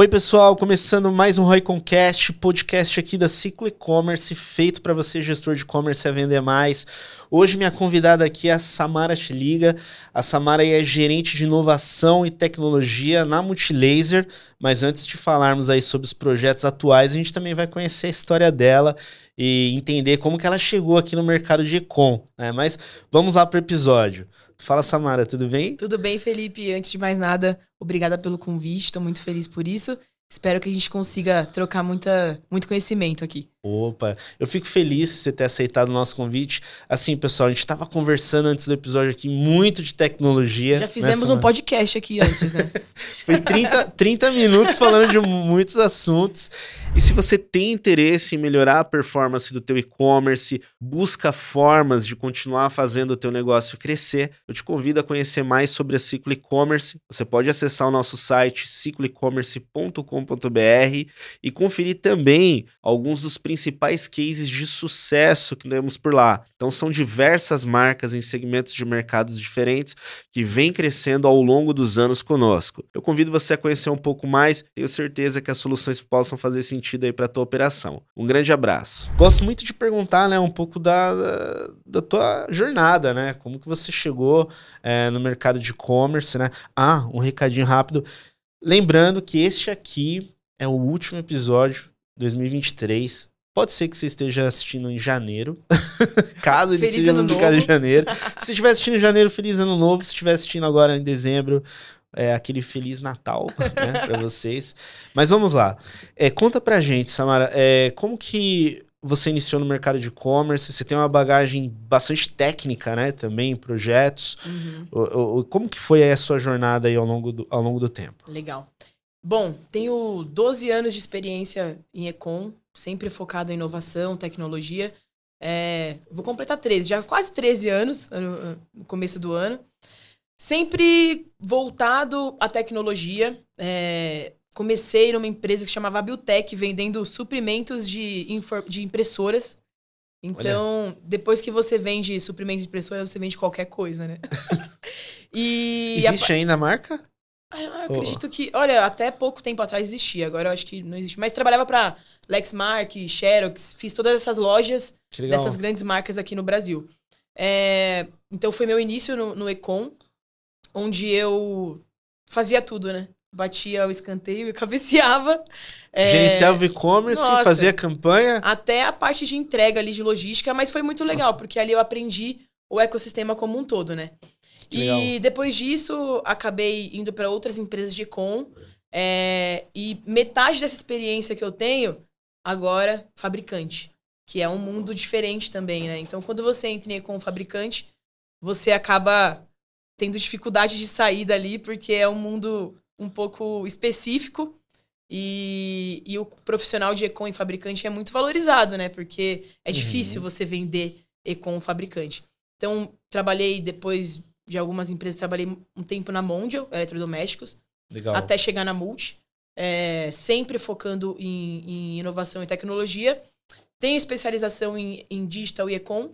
Oi, pessoal, começando mais um Royconcast, podcast aqui da Ciclo E-Commerce, feito para você, gestor de e-commerce, a vender mais. Hoje, minha convidada aqui é a Samara Schliga. A Samara é gerente de inovação e tecnologia na Multilaser. Mas antes de falarmos aí sobre os projetos atuais, a gente também vai conhecer a história dela e entender como que ela chegou aqui no mercado de e-com. Né? Mas vamos lá para o episódio. Fala, Samara, tudo bem? Tudo bem, Felipe. Antes de mais nada, obrigada pelo convite. Estou muito feliz por isso. Espero que a gente consiga trocar muita, muito conhecimento aqui. Opa, eu fico feliz de você ter aceitado o nosso convite. Assim, pessoal, a gente estava conversando antes do episódio aqui muito de tecnologia. Já fizemos um podcast aqui antes, né? Foi 30, 30 minutos falando de muitos assuntos. E se você tem interesse em melhorar a performance do teu e-commerce, busca formas de continuar fazendo o teu negócio crescer, eu te convido a conhecer mais sobre a Ciclo E-Commerce. Você pode acessar o nosso site cicloecommerce.com.br e conferir também alguns dos principais cases de sucesso que temos por lá. Então são diversas marcas em segmentos de mercados diferentes que vêm crescendo ao longo dos anos conosco. Eu convido você a conhecer um pouco mais, tenho certeza que as soluções possam fazer sentido aí para tua operação. Um grande abraço. Gosto muito de perguntar, né, um pouco da, da, da tua jornada, né? Como que você chegou é, no mercado de e-commerce, né? Ah, um recadinho rápido. Lembrando que este aqui é o último episódio 2023. Pode ser que você esteja assistindo em janeiro. Caso ele seja publicado em janeiro. Se estiver assistindo em janeiro, feliz ano novo. Se estiver assistindo agora em dezembro, é, aquele Feliz Natal né, para vocês. Mas vamos lá. É, conta pra gente, Samara, é, como que você iniciou no mercado de e-commerce? Você tem uma bagagem bastante técnica, né? Também, projetos. Uhum. O, o, como que foi a sua jornada aí ao longo do, ao longo do tempo? Legal. Bom, tenho 12 anos de experiência em Econ, sempre focado em inovação, tecnologia. É, vou completar 13, já quase 13 anos no começo do ano. Sempre voltado à tecnologia. É, comecei numa empresa que chamava Biotech, vendendo suprimentos de, de impressoras. Então, Olha. depois que você vende suprimentos de impressora, você vende qualquer coisa, né? e Existe a... ainda a marca? Ah, eu acredito oh. que. Olha, até pouco tempo atrás existia, agora eu acho que não existe. Mas trabalhava para Lexmark, Xerox, fiz todas essas lojas dessas grandes marcas aqui no Brasil. É... Então foi meu início no, no Econ onde eu fazia tudo, né? Batia o escanteio e cabeceava. É... Gerenciava o e-commerce, fazia campanha. Até a parte de entrega ali de logística, mas foi muito legal, Nossa. porque ali eu aprendi o ecossistema como um todo, né? Que e legal. depois disso, acabei indo para outras empresas de e-com. É... e metade dessa experiência que eu tenho, agora, fabricante. Que é um mundo diferente também, né? Então, quando você entra em com fabricante, você acaba tendo dificuldade de sair dali, porque é um mundo um pouco específico. E, e o profissional de econ e fabricante é muito valorizado, né? Porque é uhum. difícil você vender econ fabricante. Então, trabalhei depois de algumas empresas, trabalhei um tempo na Mondial, eletrodomésticos, Legal. até chegar na Multi, é, sempre focando em, em, inovação e tecnologia. Tenho especialização em, em digital e econ,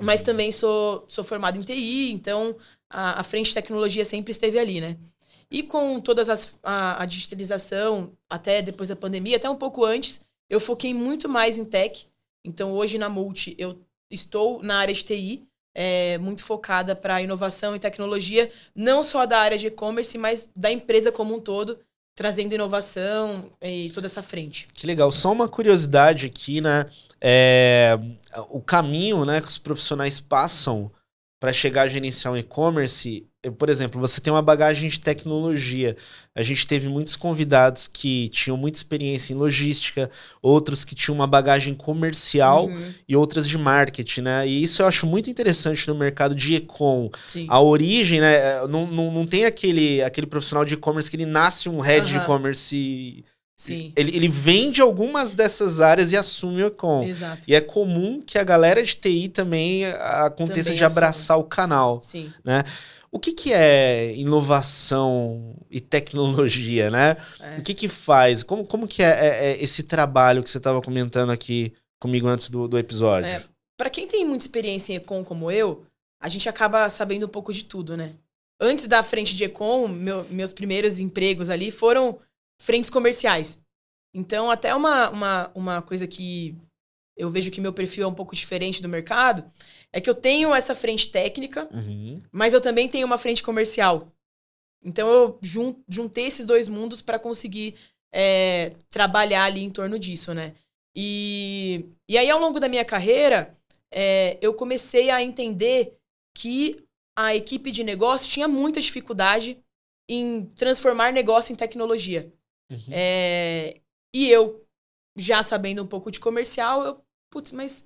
mas uhum. também sou, sou formado em TI, então a, a frente de tecnologia sempre esteve ali, né? E com todas as a, a, digitalização, até depois da pandemia, até um pouco antes, eu foquei muito mais em tech. Então hoje na Multi eu estou na área de TI, é, muito focada para inovação e tecnologia, não só da área de e-commerce, mas da empresa como um todo, trazendo inovação e toda essa frente. Que legal. Só uma curiosidade aqui, né? É, o caminho né, que os profissionais passam para chegar a gerenciar um e-commerce, por exemplo, você tem uma bagagem de tecnologia. A gente teve muitos convidados que tinham muita experiência em logística, outros que tinham uma bagagem comercial uhum. e outras de marketing, né? E isso eu acho muito interessante no mercado de e-com. A origem, né? Não, não, não tem aquele, aquele profissional de e-commerce que ele nasce um head uhum. de e-commerce Sim. Ele, ele vende algumas dessas áreas e assume o Econ. Exato. E é comum que a galera de TI também aconteça também de abraçar assume. o canal. Sim. Né? O que, que é inovação e tecnologia, né? É. O que que faz? Como, como que é, é, é esse trabalho que você estava comentando aqui comigo antes do, do episódio? É, Para quem tem muita experiência em Econ como eu, a gente acaba sabendo um pouco de tudo, né? Antes da frente de Econ, meu, meus primeiros empregos ali foram frentes comerciais. Então, até uma, uma, uma coisa que eu vejo que meu perfil é um pouco diferente do mercado, é que eu tenho essa frente técnica, uhum. mas eu também tenho uma frente comercial. Então, eu jun, juntei esses dois mundos para conseguir é, trabalhar ali em torno disso, né? E, e aí, ao longo da minha carreira, é, eu comecei a entender que a equipe de negócio tinha muita dificuldade em transformar negócio em tecnologia. Uhum. É, e eu, já sabendo um pouco de comercial, eu, putz, mas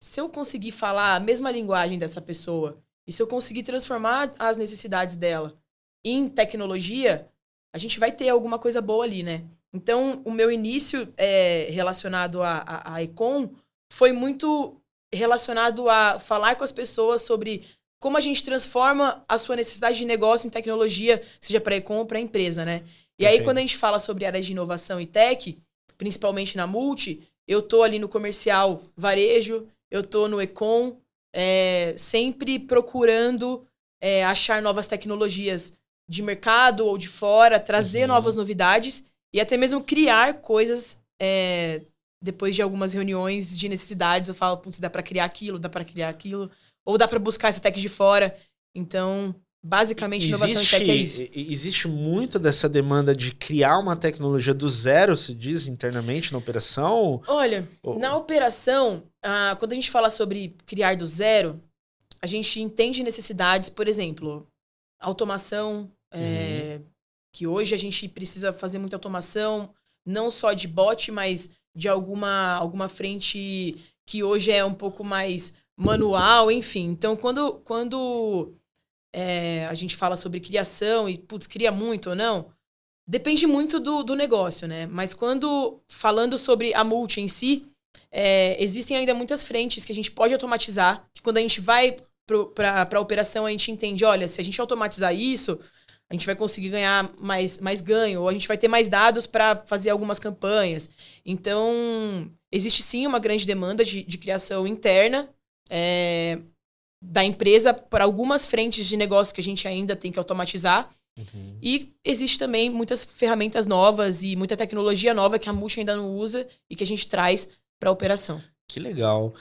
se eu conseguir falar a mesma linguagem dessa pessoa e se eu conseguir transformar as necessidades dela em tecnologia, a gente vai ter alguma coisa boa ali, né? Então, o meu início é, relacionado a, a, a Econ foi muito relacionado a falar com as pessoas sobre como a gente transforma a sua necessidade de negócio em tecnologia, seja para Econ ou para empresa, né? E aí, quando a gente fala sobre áreas de inovação e tech, principalmente na Multi, eu tô ali no comercial varejo, eu tô no Econ, é, sempre procurando é, achar novas tecnologias de mercado ou de fora, trazer uhum. novas novidades e até mesmo criar coisas é, depois de algumas reuniões de necessidades. Eu falo, putz, dá para criar aquilo, dá para criar aquilo, ou dá para buscar essa tech de fora. Então, Basicamente, existe, inovação em tech é isso. Existe muito dessa demanda de criar uma tecnologia do zero, se diz internamente na operação? Olha, Ou... na operação, ah, quando a gente fala sobre criar do zero, a gente entende necessidades, por exemplo, automação, é, uhum. é, que hoje a gente precisa fazer muita automação, não só de bot, mas de alguma, alguma frente que hoje é um pouco mais manual, enfim. Então, quando, quando é, a gente fala sobre criação e, putz, cria muito ou não, depende muito do, do negócio, né? Mas quando, falando sobre a multi em si, é, existem ainda muitas frentes que a gente pode automatizar, que quando a gente vai para a operação, a gente entende, olha, se a gente automatizar isso, a gente vai conseguir ganhar mais, mais ganho, ou a gente vai ter mais dados para fazer algumas campanhas. Então, existe sim uma grande demanda de, de criação interna, é, da empresa para algumas frentes de negócio que a gente ainda tem que automatizar. Uhum. E existe também muitas ferramentas novas e muita tecnologia nova que a Multi ainda não usa e que a gente traz para a operação. Que legal.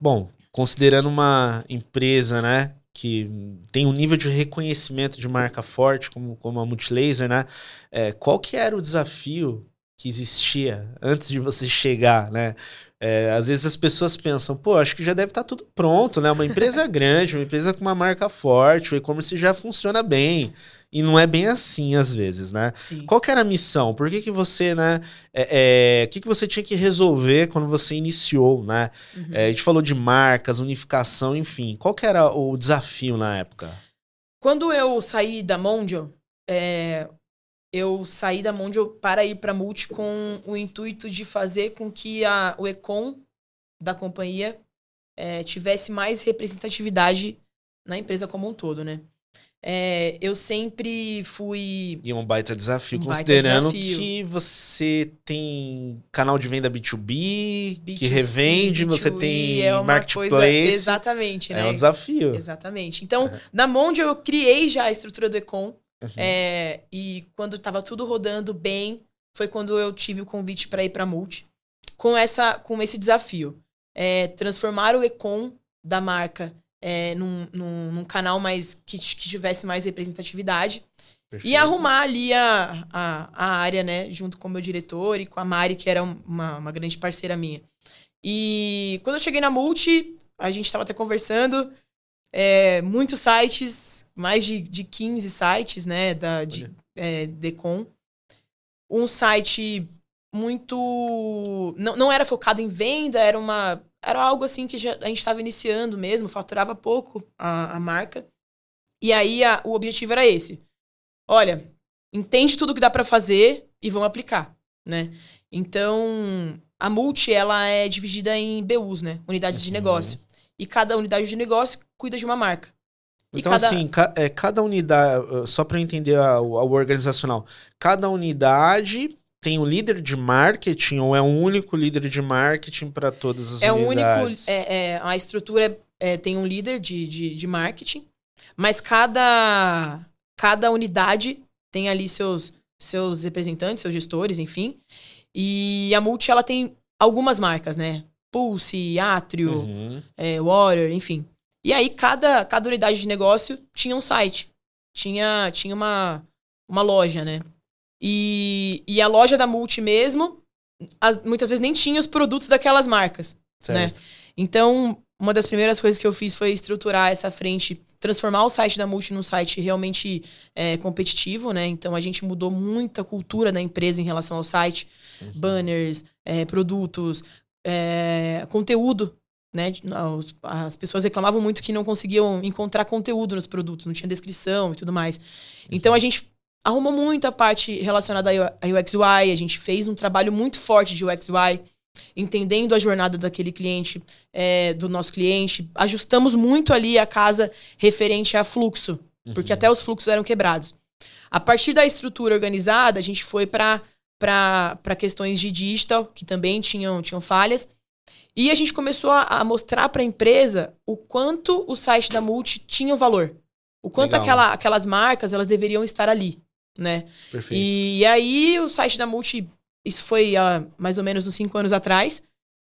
Bom, considerando uma empresa, né, que tem um nível de reconhecimento de marca forte, como, como a Multilaser, né, é, qual que era o desafio que existia antes de você chegar, né? É, às vezes as pessoas pensam, pô, acho que já deve estar tá tudo pronto, né? Uma empresa grande, uma empresa com uma marca forte, o e-commerce já funciona bem. E não é bem assim às vezes, né? Sim. Qual que era a missão? Por que, que você, né? É, é, o que, que você tinha que resolver quando você iniciou, né? Uhum. É, a gente falou de marcas, unificação, enfim. Qual que era o desafio na época? Quando eu saí da Mondial, é, eu saí da Mondial para ir para Multi com o intuito de fazer com que a, o Econ da companhia é, tivesse mais representatividade na empresa como um todo, né? É, eu sempre fui. E um baita desafio, um considerando baita desafio. que você tem canal de venda B2B, B2C, que revende, B2B, você tem é marketplace. Coisa, exatamente, né? É um desafio. Exatamente. Então, é. na Mondial eu criei já a estrutura do Econ. Uhum. É, e quando estava tudo rodando bem, foi quando eu tive o convite para ir para Multi, com, essa, com esse desafio. É, transformar o Econ da marca é, num, num, num, canal mais que, que tivesse mais representatividade. Perfeito. E arrumar ali a, a, a, área, né? Junto com o meu diretor e com a Mari, que era uma, uma grande parceira minha. E quando eu cheguei na Multi, a gente estava até conversando, é, muitos sites, mais de, de 15 sites, né, da, de é, Decon. Um site muito... Não, não era focado em venda, era uma... Era algo assim que já, a gente estava iniciando mesmo, faturava pouco a, a marca. E aí a, o objetivo era esse. Olha, entende tudo que dá para fazer e vão aplicar, né? Então, a multi ela é dividida em BUs, né? Unidades uhum. de negócio. E cada unidade de negócio cuida de uma marca. Então, cada... assim, ca é, cada unidade, só para entender a, a, organizacional, cada unidade tem um líder de marketing ou é um único líder de marketing para todas as é unidades? É um único. É, é, a estrutura é, tem um líder de, de, de, marketing, mas cada, cada unidade tem ali seus, seus representantes, seus gestores, enfim. E a Multi, ela tem algumas marcas, né? Pulse, Atrio, uhum. é, Warrior, enfim. E aí, cada, cada unidade de negócio tinha um site. Tinha, tinha uma, uma loja, né? E, e a loja da Multi mesmo, as, muitas vezes nem tinha os produtos daquelas marcas, né? certo. né? Então, uma das primeiras coisas que eu fiz foi estruturar essa frente, transformar o site da Multi num site realmente é, competitivo, né? Então, a gente mudou muita cultura da empresa em relação ao site. Uhum. Banners, é, produtos, é, conteúdo né? As pessoas reclamavam muito que não conseguiam encontrar conteúdo nos produtos, não tinha descrição e tudo mais. Então a gente arrumou muito a parte relacionada a UX UI, a gente fez um trabalho muito forte de UX UI, entendendo a jornada daquele cliente, é, do nosso cliente. Ajustamos muito ali a casa referente a fluxo, uhum. porque até os fluxos eram quebrados. A partir da estrutura organizada, a gente foi para questões de digital, que também tinham, tinham falhas. E a gente começou a, a mostrar para a empresa o quanto o site da Multi tinha o valor. O quanto aquela, aquelas marcas elas deveriam estar ali, né? Perfeito. E, e, aí o site da Multi, isso foi há mais ou menos uns cinco anos atrás.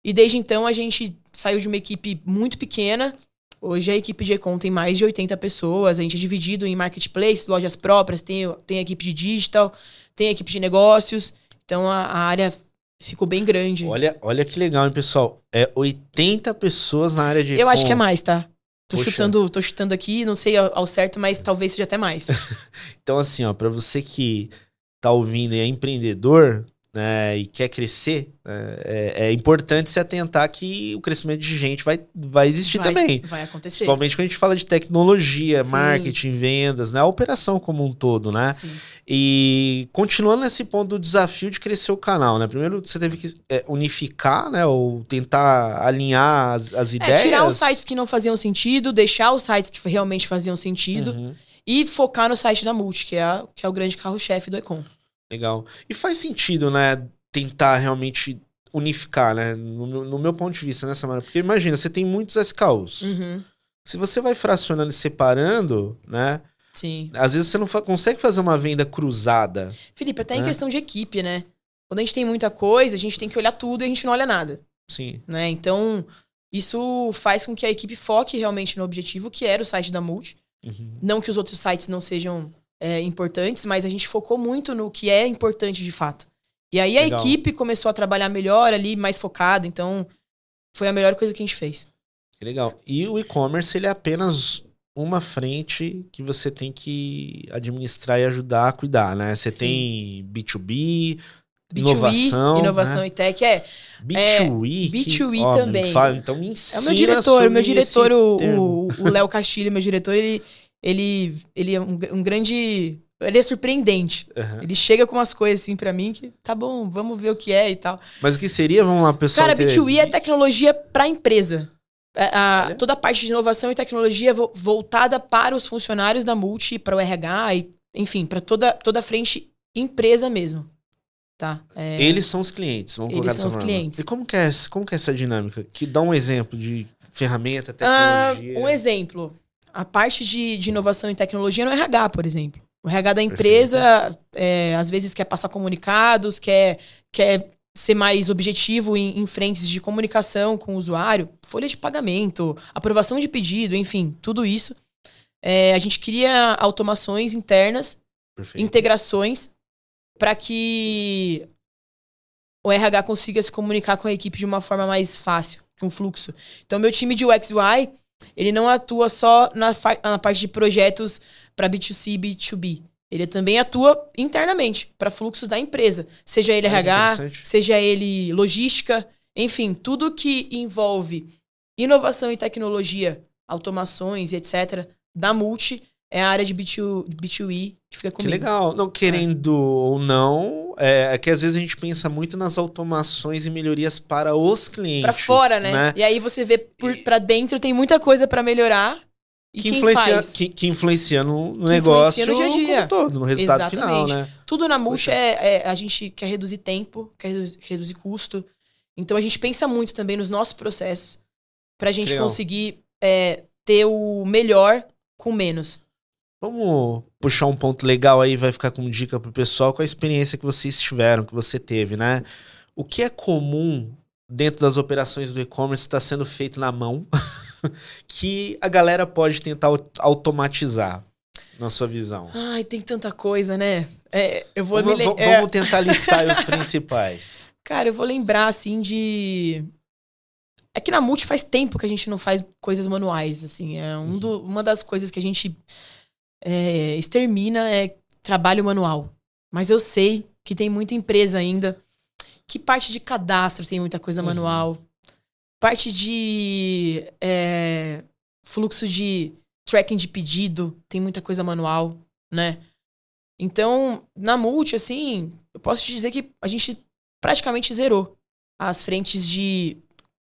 E desde então a gente saiu de uma equipe muito pequena. Hoje a equipe de Econ tem mais de 80 pessoas. A gente é dividido em marketplace, lojas próprias, tem, tem equipe de digital, tem equipe de negócios. Então a, a área Ficou bem grande. Olha, olha que legal, hein, pessoal? É 80 pessoas na área de. Eu acho que é mais, tá? Tô chutando, tô chutando aqui, não sei ao, ao certo, mas talvez seja até mais. então, assim, ó, para você que tá ouvindo e é empreendedor, né, e quer crescer, né, é, é, importante se atentar que o crescimento de gente vai, vai existir vai, também. Vai acontecer. Principalmente quando a gente fala de tecnologia, Sim. marketing, vendas, né, a operação como um todo, né? Sim. E continuando nesse ponto do desafio de crescer o canal, né? Primeiro você teve que é, unificar, né, ou tentar alinhar as, as ideias. É, tirar os sites que não faziam sentido, deixar os sites que realmente faziam sentido uhum. e focar no site da Multi, que é, a, que é o grande carro-chefe do Econ. Legal. E faz sentido, né? Tentar realmente unificar, né? No, no meu ponto de vista, né, Samara? Porque imagina, você tem muitos SKUs. Uhum. Se você vai fracionando e separando, né? Sim. Às vezes você não fa consegue fazer uma venda cruzada. Felipe, até né? em questão de equipe, né? Quando a gente tem muita coisa, a gente tem que olhar tudo e a gente não olha nada. Sim. Né? Então, isso faz com que a equipe foque realmente no objetivo, que era o site da Multi. Uhum. Não que os outros sites não sejam é, importantes, mas a gente focou muito no que é importante de fato. E aí a Legal. equipe começou a trabalhar melhor ali, mais focado, então foi a melhor coisa que a gente fez. Legal. E o e-commerce, ele é apenas uma frente que você tem que administrar e ajudar a cuidar, né? Você Sim. tem B2B, B2B, inovação, inovação né? e tech é B2E, é, B2E que, também. Fala, então me ensina É o meu diretor, meu diretor, o Léo Castilho, meu diretor, ele ele, ele é um, um grande. Ele é surpreendente. Uhum. Ele chega com umas coisas assim para mim que tá bom, vamos ver o que é e tal. Mas o que seria? Vamos lá, pessoal. Cara, B2E é tecnologia para empresa. É, a, a, toda a parte de inovação e tecnologia vo, voltada para os funcionários da Multi, para o RH, e, enfim, para toda, toda a frente empresa mesmo. Tá? É... Eles são os clientes, vamos Eles são os clientes. E como que, é, como que é essa dinâmica? Que dá um exemplo de ferramenta, tecnologia. Ah, um exemplo a parte de, de inovação e tecnologia no RH, por exemplo. O RH da empresa, é, às vezes, quer passar comunicados, quer, quer ser mais objetivo em, em, frentes de comunicação com o usuário, folha de pagamento, aprovação de pedido, enfim, tudo isso. É, a gente cria automações internas, Perfeito. integrações, para que o RH consiga se comunicar com a equipe de uma forma mais fácil, com fluxo. Então, meu time de UX UI ele não atua só na, na parte de projetos para B2C e B2B. Ele também atua internamente para fluxos da empresa, seja ele é RH, seja ele logística, enfim, tudo que envolve inovação e tecnologia, automações e etc. da Multi é a área de B2, B2E que fica comigo. Que legal. Não, querendo é. ou não, é, é, que às vezes a gente pensa muito nas automações e melhorias para os clientes. Para fora, né? né? E aí você vê para dentro tem muita coisa para melhorar. E que, influencia, que, que, influencia no, no que negócio influencia no dia a dia. todo, no resultado Exatamente. final, né? Tudo na Multi é, é, a gente quer reduzir tempo, quer reduzir, reduzir custo. Então a gente pensa muito também nos nossos processos para a gente conseguir é, ter o melhor com menos. Vamos puxar um ponto legal aí, vai ficar como dica pro pessoal com a experiência que vocês tiveram, que você teve, né? O que é comum dentro das operações do e-commerce está sendo feito na mão, que a galera pode tentar automatizar, na sua visão? Ai, tem tanta coisa, né? É, eu vou vamos, me vamos é... tentar listar os principais. Cara, eu vou lembrar, assim, de... É que na Multi faz tempo que a gente não faz coisas manuais, assim. É um do, uma das coisas que a gente é, extermina é trabalho manual. Mas eu sei que tem muita empresa ainda que parte de cadastro tem muita coisa uhum. manual. Parte de é, fluxo de tracking de pedido tem muita coisa manual, né? Então, na multi, assim, eu posso te dizer que a gente praticamente zerou as frentes de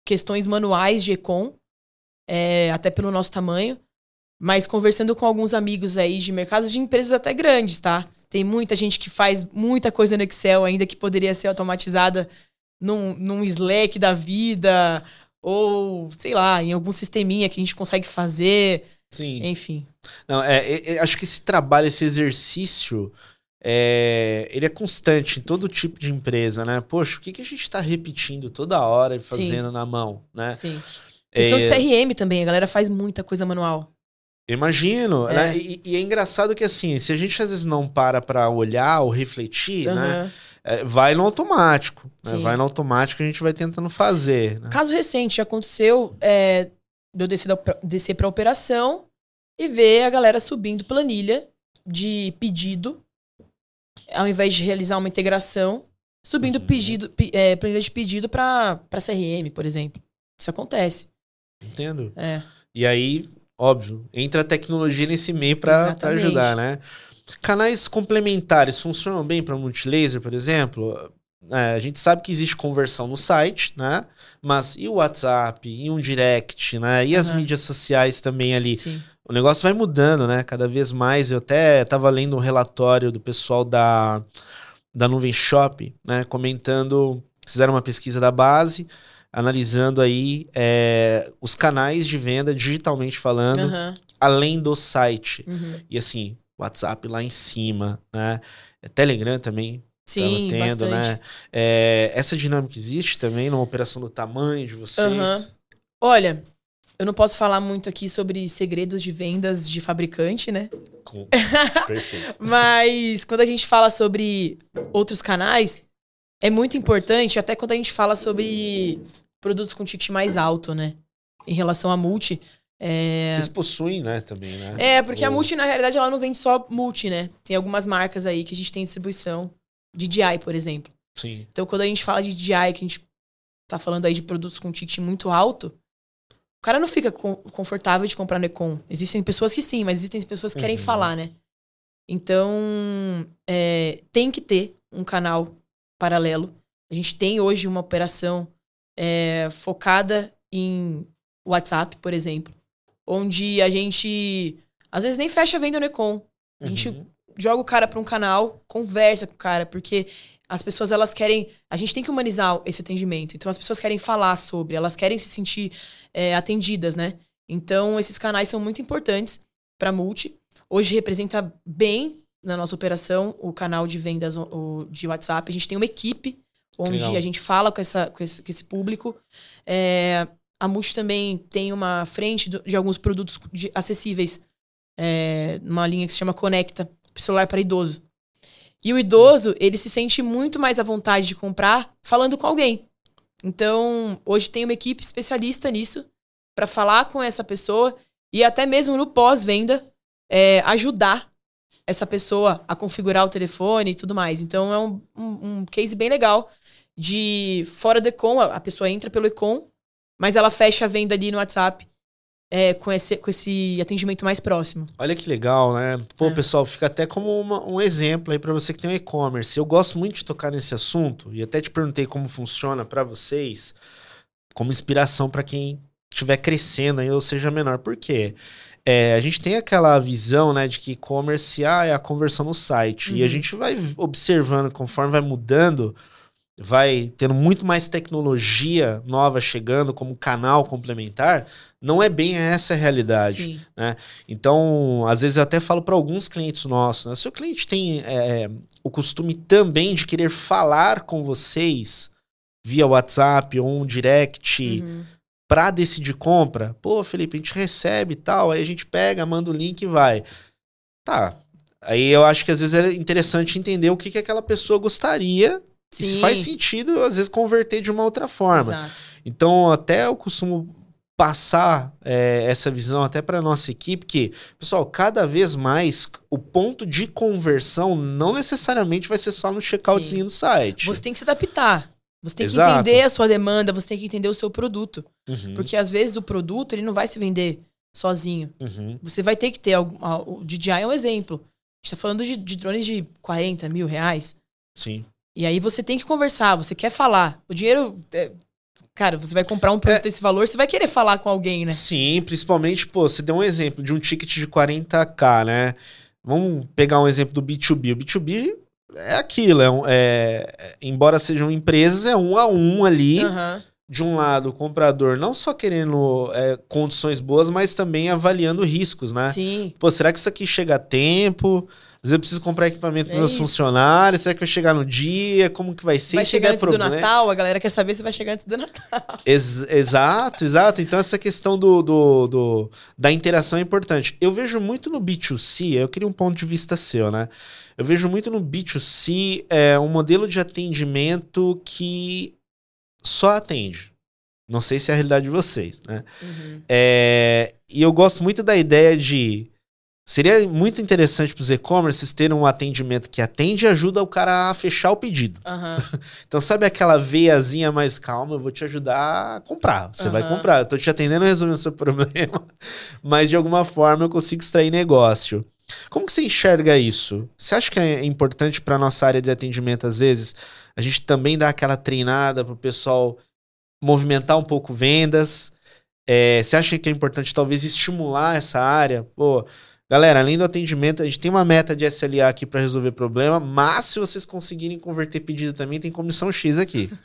questões manuais de Econ, é, até pelo nosso tamanho. Mas conversando com alguns amigos aí de mercados de empresas até grandes, tá? Tem muita gente que faz muita coisa no Excel ainda que poderia ser automatizada num, num Slack da vida, ou sei lá, em algum sisteminha que a gente consegue fazer. Sim. Enfim. Não, é, é, é acho que esse trabalho, esse exercício, é, ele é constante em todo tipo de empresa, né? Poxa, o que, que a gente está repetindo toda hora e fazendo Sim. na mão, né? Sim. Questão é... de CRM também, a galera faz muita coisa manual. Imagino, é. né? E, e, é engraçado que assim, se a gente às vezes não para para olhar ou refletir, uhum. né? É, vai no automático. Né? Vai no automático a gente vai tentando fazer. Né? Caso recente aconteceu é, de eu descer, descer para operação e ver a galera subindo planilha de pedido, ao invés de realizar uma integração, subindo uhum. pedido, é, planilha de pedido para CRM, por exemplo. Isso acontece. Entendo. É. E aí óbvio, entra a tecnologia nesse meio para ajudar, né? Canais complementares funcionam bem para multilaser, por exemplo? É, a gente sabe que existe conversão no site, né? Mas e o WhatsApp, e um direct, né? E as mídias sociais também ali. Sim. O negócio vai mudando, né? Cada vez mais. Eu até estava lendo um relatório do pessoal da, da Nuvem Shop, né? Comentando, fizeram uma pesquisa da base analisando aí é, os canais de venda digitalmente falando, uhum. além do site. Uhum. E assim, WhatsApp lá em cima, né? É Telegram também. Sim, tendo, bastante. né? É, essa dinâmica existe também numa operação do tamanho de vocês? Uhum. Olha, eu não posso falar muito aqui sobre segredos de vendas de fabricante, né? Com... Perfeito. Mas quando a gente fala sobre outros canais, é muito importante, até quando a gente fala sobre produtos com ticket mais alto, né? Em relação à multi. É... Vocês possuem, né, também, né? É, porque Ou... a multi, na realidade, ela não vende só multi, né? Tem algumas marcas aí que a gente tem distribuição de DI, por exemplo. Sim. Então, quando a gente fala de DI, que a gente tá falando aí de produtos com ticket muito alto, o cara não fica confortável de comprar no Econ. Existem pessoas que sim, mas existem pessoas que uhum. querem falar, né? Então, é, tem que ter um canal paralelo. A gente tem hoje uma operação é, focada em WhatsApp, por exemplo, onde a gente às vezes nem fecha a venda no Econ. A uhum. gente joga o cara para um canal, conversa com o cara, porque as pessoas elas querem. A gente tem que humanizar esse atendimento. Então as pessoas querem falar sobre, elas querem se sentir é, atendidas, né? Então esses canais são muito importantes para multi. Hoje representa bem na nossa operação o canal de vendas o, de WhatsApp. A gente tem uma equipe onde Legal. a gente fala com, essa, com, esse, com esse público. É, a Multi também tem uma frente de alguns produtos de, acessíveis, é, numa linha que se chama Conecta, celular para idoso. E o idoso, ele se sente muito mais à vontade de comprar falando com alguém. Então, hoje tem uma equipe especialista nisso para falar com essa pessoa e até mesmo no pós-venda é, ajudar essa pessoa a configurar o telefone e tudo mais. Então, é um, um, um case bem legal de fora do Econ, a pessoa entra pelo Econ, mas ela fecha a venda ali no WhatsApp é, com, esse, com esse atendimento mais próximo. Olha que legal, né? Pô, é. pessoal, fica até como uma, um exemplo aí para você que tem um e-commerce. Eu gosto muito de tocar nesse assunto e até te perguntei como funciona para vocês, como inspiração para quem estiver crescendo aí ou seja menor. Por quê? É, a gente tem aquela visão, né, de que e-commerce ah, é a conversão no site. Uhum. E a uhum. gente vai observando conforme vai mudando vai tendo muito mais tecnologia nova chegando como canal complementar, não é bem essa a realidade. Sim. Né? Então, às vezes eu até falo para alguns clientes nossos, né? se o cliente tem é, o costume também de querer falar com vocês via WhatsApp ou um direct uhum. para decidir compra, pô, Felipe, a gente recebe e tal, aí a gente pega, manda o link e vai. Tá. Aí eu acho que às vezes é interessante entender o que, que aquela pessoa gostaria Sim. E se faz sentido, às vezes, converter de uma outra forma. Exato. Então, até eu costumo passar é, essa visão até para nossa equipe que, pessoal, cada vez mais o ponto de conversão não necessariamente vai ser só no checkoutzinho do site. Você tem que se adaptar. Você tem Exato. que entender a sua demanda, você tem que entender o seu produto. Uhum. Porque às vezes o produto ele não vai se vender sozinho. Uhum. Você vai ter que ter algum. O DJI é um exemplo. A gente tá falando de, de drones de 40 mil reais. Sim. E aí você tem que conversar, você quer falar. O dinheiro. É, cara, você vai comprar um produto é, desse valor, você vai querer falar com alguém, né? Sim, principalmente, pô, você deu um exemplo de um ticket de 40k, né? Vamos pegar um exemplo do B2B. O B2B é aquilo, é, um, é embora sejam empresas, é um a um ali. Uhum. De um lado, o comprador não só querendo é, condições boas, mas também avaliando riscos, né? Sim. Pô, será que isso aqui chega a tempo? Vezes eu preciso comprar equipamento é para meus isso. funcionários. Será que vai chegar no dia? Como que vai ser? Vai chegar antes problema? do Natal? A galera quer saber se vai chegar antes do Natal. Ex exato, exato. Então essa questão do, do, do, da interação é importante. Eu vejo muito no B2C, eu queria um ponto de vista seu, né? Eu vejo muito no B2C é, um modelo de atendimento que só atende. Não sei se é a realidade de vocês, né? Uhum. É, e eu gosto muito da ideia de Seria muito interessante para os e-commerces terem um atendimento que atende e ajuda o cara a fechar o pedido. Uhum. então, sabe aquela veiazinha mais calma? Eu vou te ajudar a comprar. Você uhum. vai comprar. Eu estou te atendendo a resolver o seu problema, mas de alguma forma eu consigo extrair negócio. Como que você enxerga isso? Você acha que é importante para nossa área de atendimento, às vezes, a gente também dar aquela treinada para o pessoal movimentar um pouco vendas? É, você acha que é importante talvez estimular essa área? Pô, Galera, além do atendimento, a gente tem uma meta de SLA aqui para resolver problema, mas se vocês conseguirem converter pedido também, tem comissão X aqui.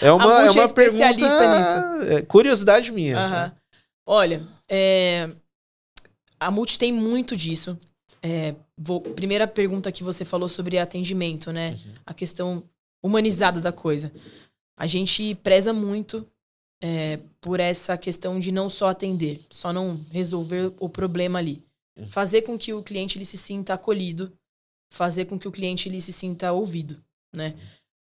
É uma, é uma é especialista pergunta, nisso. É, curiosidade minha. Uhum. Né? Olha, é, a Multi tem muito disso. É, vou, primeira pergunta que você falou sobre atendimento, né? Uhum. A questão humanizada da coisa. A gente preza muito é, por essa questão de não só atender, só não resolver o problema ali. Uhum. Fazer com que o cliente ele se sinta acolhido, fazer com que o cliente ele se sinta ouvido, né?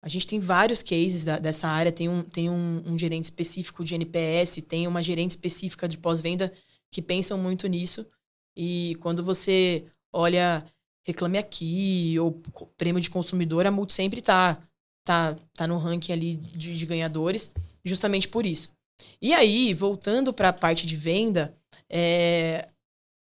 A gente tem vários cases da, dessa área, tem, um, tem um, um, gerente específico de NPS, tem uma gerente específica de pós-venda que pensam muito nisso. E quando você olha Reclame Aqui ou Prêmio de Consumidor, a Multi sempre tá, tá, tá no ranking ali de, de ganhadores, justamente por isso. E aí, voltando para a parte de venda, é,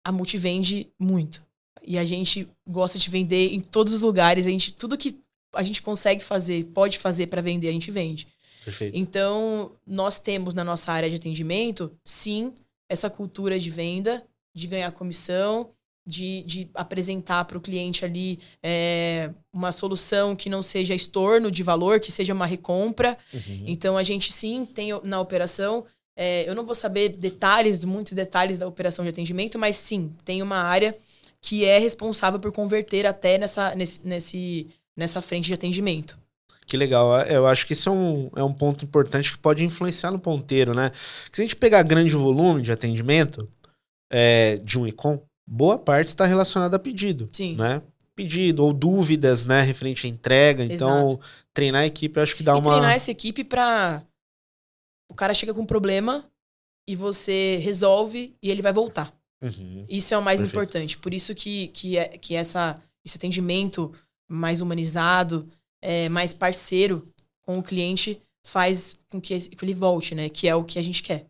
a Multi vende muito. E a gente gosta de vender em todos os lugares. A gente, tudo que a gente consegue fazer, pode fazer para vender, a gente vende. Perfeito. Então, nós temos na nossa área de atendimento, sim, essa cultura de venda, de ganhar comissão, de, de apresentar para o cliente ali é, uma solução que não seja estorno de valor, que seja uma recompra. Uhum. Então, a gente sim tem na operação é, eu não vou saber detalhes, muitos detalhes da operação de atendimento, mas sim, tem uma área que é responsável por converter até nessa, nesse, nesse, nessa frente de atendimento. Que legal. É, eu acho que isso é um, é um ponto importante que pode influenciar no ponteiro, né? Porque se a gente pegar grande volume de atendimento é, de um e-com, boa parte está relacionada a pedido. Sim. Né? Pedido ou dúvidas, né, referente à entrega. Então, Exato. treinar a equipe, eu acho que dá e uma. Treinar essa equipe para o cara chega com um problema e você resolve e ele vai voltar. Uhum. Isso é o mais Perfeito. importante. Por isso que, que, é, que essa, esse atendimento mais humanizado, é, mais parceiro com o cliente faz com que, que ele volte, né? Que é o que a gente quer.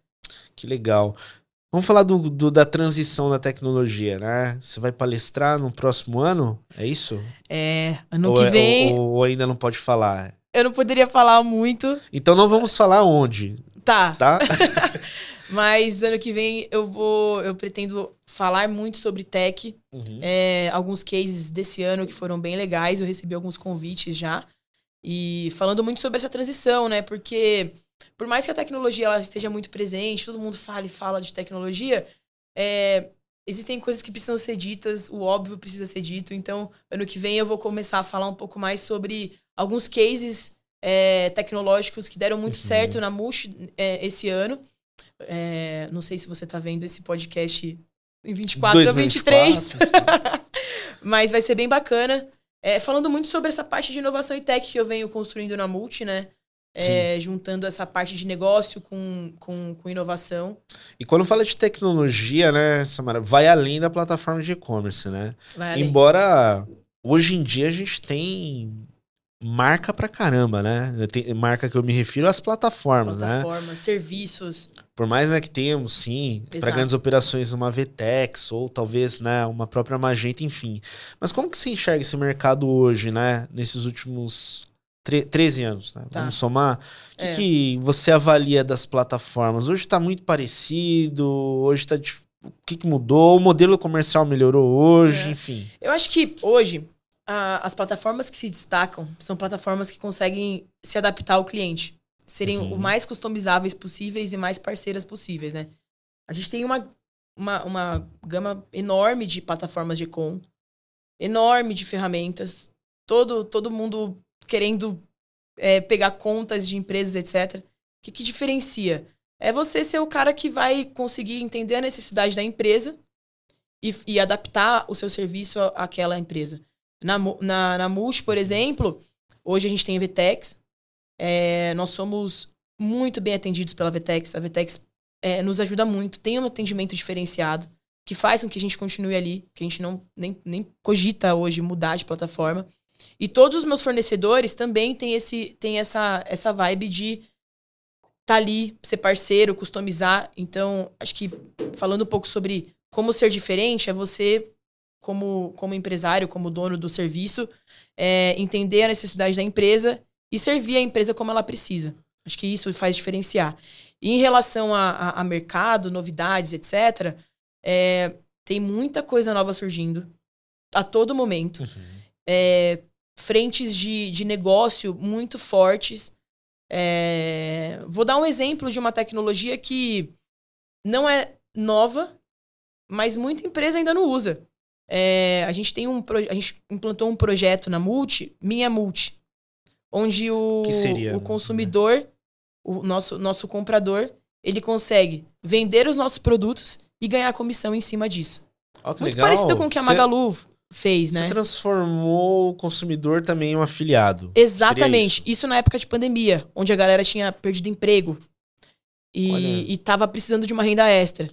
Que legal. Vamos falar do, do, da transição da tecnologia, né? Você vai palestrar no próximo ano? É isso? É, ano ou que é, vem. Ou, ou, ainda não pode falar? Eu não poderia falar muito. Então não vamos falar onde. Tá. Tá? Mas ano que vem eu vou. Eu pretendo falar muito sobre tech. Uhum. É, alguns cases desse ano que foram bem legais. Eu recebi alguns convites já. E falando muito sobre essa transição, né? Porque por mais que a tecnologia ela esteja muito presente, todo mundo fala e fala de tecnologia, é, existem coisas que precisam ser ditas, o óbvio precisa ser dito. Então, ano que vem eu vou começar a falar um pouco mais sobre alguns cases é, tecnológicos que deram muito uhum. certo na Mush é, esse ano. É, não sei se você está vendo esse podcast em 24 ou 23. Mas vai ser bem bacana. Falando muito sobre essa parte de inovação e tech que eu venho construindo na Multi, né? É, juntando essa parte de negócio com, com, com, inovação. E quando fala de tecnologia, né, Samara, vai além da plataforma de e-commerce, né? Embora hoje em dia a gente tem marca pra caramba, né? Tenho, marca que eu me refiro às plataformas, plataformas né? Plataformas, serviços. Por mais né, que tenhamos, sim, para grandes operações uma VTEX ou talvez né, uma própria Magenta, enfim. Mas como que você enxerga esse mercado hoje, né? Nesses últimos 13 anos, né? Tá. Vamos somar. O que, é. que, você avalia das plataformas? Hoje está muito parecido, hoje está... O que, que mudou? O modelo comercial melhorou hoje, é. enfim. Eu acho que hoje a, as plataformas que se destacam são plataformas que conseguem se adaptar ao cliente. Serem uhum. o mais customizáveis possíveis e mais parceiras possíveis, né? A gente tem uma, uma, uma gama enorme de plataformas de com, enorme de ferramentas, todo, todo mundo querendo é, pegar contas de empresas, etc. O que, que diferencia? É você ser o cara que vai conseguir entender a necessidade da empresa e, e adaptar o seu serviço àquela empresa. Na, na, na Multi, por exemplo, hoje a gente tem a VTEX. É, nós somos muito bem atendidos pela VTEX. A VTEX é, nos ajuda muito, tem um atendimento diferenciado, que faz com que a gente continue ali, que a gente não nem, nem cogita hoje mudar de plataforma. E todos os meus fornecedores também têm, esse, têm essa, essa vibe de estar tá ali, ser parceiro, customizar. Então, acho que falando um pouco sobre como ser diferente, é você como, como empresário, como dono do serviço, é, entender a necessidade da empresa e servir a empresa como ela precisa. Acho que isso faz diferenciar. E em relação a, a, a mercado, novidades, etc., é, tem muita coisa nova surgindo a todo momento. Uhum. É, frentes de, de negócio muito fortes. É, vou dar um exemplo de uma tecnologia que não é nova, mas muita empresa ainda não usa. É, a gente tem um a gente implantou um projeto na Multi, Minha Multi, onde o, seria, o né? consumidor, né? o nosso, nosso comprador, ele consegue vender os nossos produtos e ganhar comissão em cima disso. Oh, Muito legal. parecido com o que a Magalu Cê, fez, né? Você transformou o consumidor também em um afiliado. Exatamente. Isso? isso? na época de pandemia, onde a galera tinha perdido emprego e, e tava precisando de uma renda extra.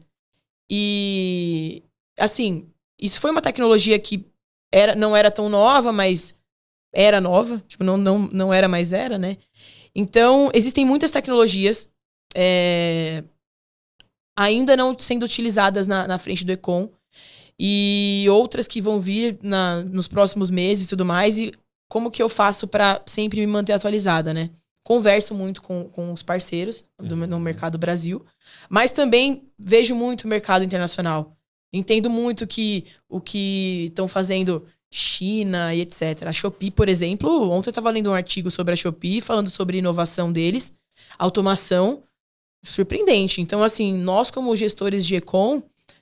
E assim, isso foi uma tecnologia que era, não era tão nova, mas era nova. Tipo, não, não, não era, mas era, né? Então, existem muitas tecnologias é, ainda não sendo utilizadas na, na frente do Econ. E outras que vão vir na, nos próximos meses e tudo mais. E como que eu faço para sempre me manter atualizada, né? Converso muito com, com os parceiros do, no uhum. mercado Brasil, mas também vejo muito o mercado internacional. Entendo muito que o que estão fazendo China e etc. A Shopee, por exemplo, ontem eu estava lendo um artigo sobre a Shopee, falando sobre inovação deles, automação, surpreendente. Então, assim, nós como gestores de Econ,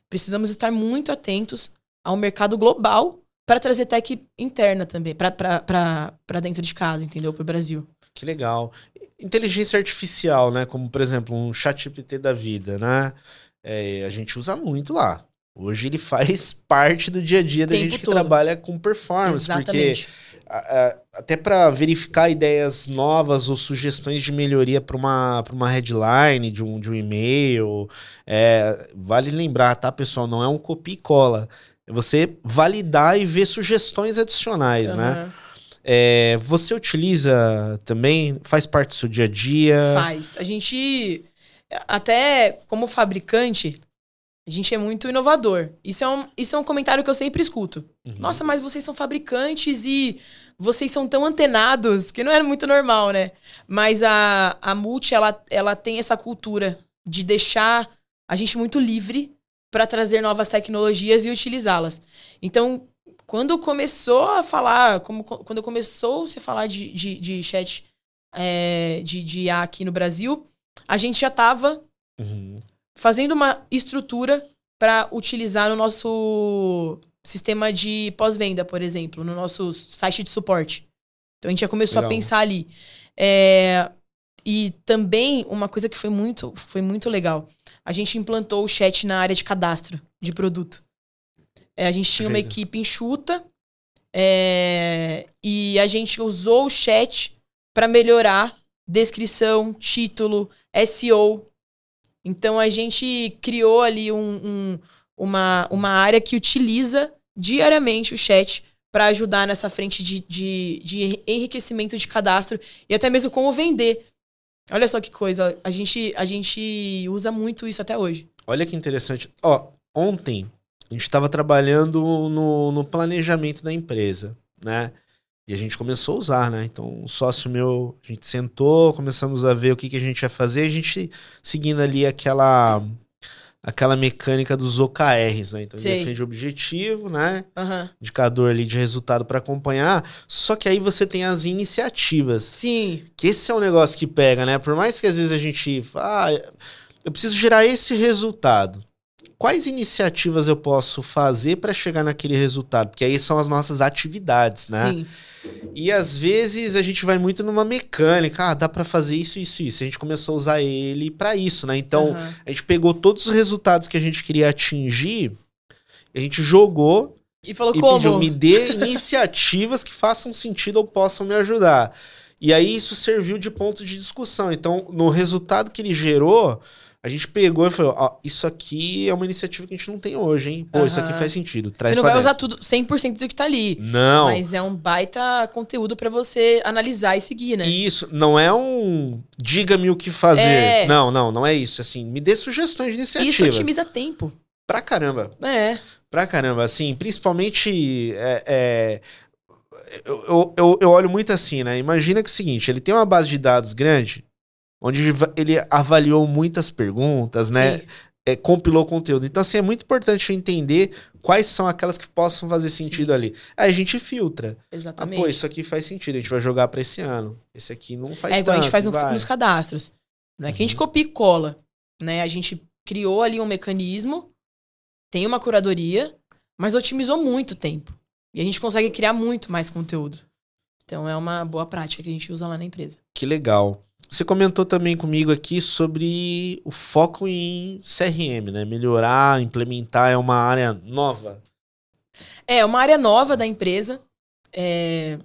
precisamos estar muito atentos ao mercado global para trazer tech interna também, para dentro de casa, entendeu? Para o Brasil. Que legal. Inteligência artificial, né? Como, por exemplo, um chat GPT da vida, né? É, a gente usa muito lá. Hoje ele faz parte do dia a dia da Tempo gente que todo. trabalha com performance, Exatamente. porque até para verificar ideias novas ou sugestões de melhoria para uma, uma headline de um, de um e-mail, é, vale lembrar, tá, pessoal? Não é um copia e cola. É você validar e ver sugestões adicionais, uhum. né? É, você utiliza também? Faz parte do seu dia a dia? Faz. A gente, até como fabricante, a gente é muito inovador. Isso é um, isso é um comentário que eu sempre escuto. Uhum. Nossa, mas vocês são fabricantes e vocês são tão antenados, que não é muito normal, né? Mas a, a Multi, ela, ela tem essa cultura de deixar a gente muito livre para trazer novas tecnologias e utilizá-las. Então, quando começou a falar, como, quando começou -se a falar de, de, de chat é, de, de IA aqui no Brasil, a gente já estava uhum. Fazendo uma estrutura para utilizar no nosso sistema de pós-venda, por exemplo, no nosso site de suporte. Então a gente já começou legal. a pensar ali. É, e também uma coisa que foi muito, foi muito legal. A gente implantou o chat na área de cadastro de produto. É, a gente tinha uma equipe enxuta é, e a gente usou o chat para melhorar descrição, título, SEO. Então a gente criou ali um, um, uma, uma área que utiliza diariamente o chat para ajudar nessa frente de, de, de enriquecimento de cadastro e até mesmo como vender. Olha só que coisa, a gente, a gente usa muito isso até hoje. Olha que interessante. Ó, ontem a gente estava trabalhando no, no planejamento da empresa, né? E a gente começou a usar, né? Então, um sócio meu, a gente sentou, começamos a ver o que, que a gente ia fazer, a gente seguindo ali aquela aquela mecânica dos OKRs, né? Então, Sei. defende o objetivo, né? Uhum. Indicador ali de resultado para acompanhar. Só que aí você tem as iniciativas. Sim. Que esse é um negócio que pega, né? Por mais que às vezes a gente... Ah, eu preciso gerar esse resultado quais iniciativas eu posso fazer para chegar naquele resultado? Porque aí são as nossas atividades, né? Sim. E às vezes a gente vai muito numa mecânica, ah, dá para fazer isso, isso, isso. A gente começou a usar ele para isso, né? Então, uhum. a gente pegou todos os resultados que a gente queria atingir, a gente jogou e falou e como? Pediu, me dê iniciativas que façam sentido ou possam me ajudar. E aí isso serviu de ponto de discussão. Então, no resultado que ele gerou, a gente pegou e falou, ó, isso aqui é uma iniciativa que a gente não tem hoje, hein? Pô, uhum. isso aqui faz sentido. Traz você não vai dentro. usar tudo 100% do que tá ali. Não. Mas é um baita conteúdo para você analisar e seguir, né? Isso, não é um diga-me o que fazer. É. Não, não, não é isso. Assim, me dê sugestões de iniciativas. Isso otimiza tempo. Pra caramba. É. Pra caramba, assim, principalmente é, é eu, eu, eu, olho muito assim, né? Imagina que é o seguinte, ele tem uma base de dados grande, onde ele avaliou muitas perguntas, né? É, compilou conteúdo. Então, assim, é muito importante entender quais são aquelas que possam fazer sentido Sim. ali. Aí a gente filtra. Exatamente. Ah, pô, isso aqui faz sentido, a gente vai jogar para esse ano. Esse aqui não faz É igual tanto, a gente faz nos, nos cadastros. Né? Uhum. Que a gente uhum. copia e cola. Né? A gente criou ali um mecanismo, tem uma curadoria, mas otimizou muito tempo. E a gente consegue criar muito mais conteúdo. Então é uma boa prática que a gente usa lá na empresa. Que legal. Você comentou também comigo aqui sobre o foco em CRM, né? Melhorar, implementar é uma área nova. É, uma área nova da empresa. É...